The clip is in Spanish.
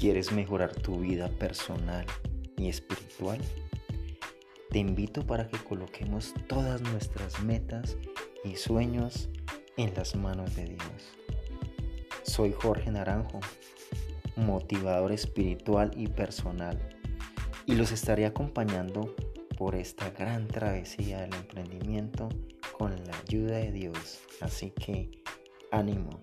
¿Quieres mejorar tu vida personal y espiritual? Te invito para que coloquemos todas nuestras metas y sueños en las manos de Dios. Soy Jorge Naranjo, motivador espiritual y personal, y los estaré acompañando por esta gran travesía del emprendimiento con la ayuda de Dios. Así que ánimo.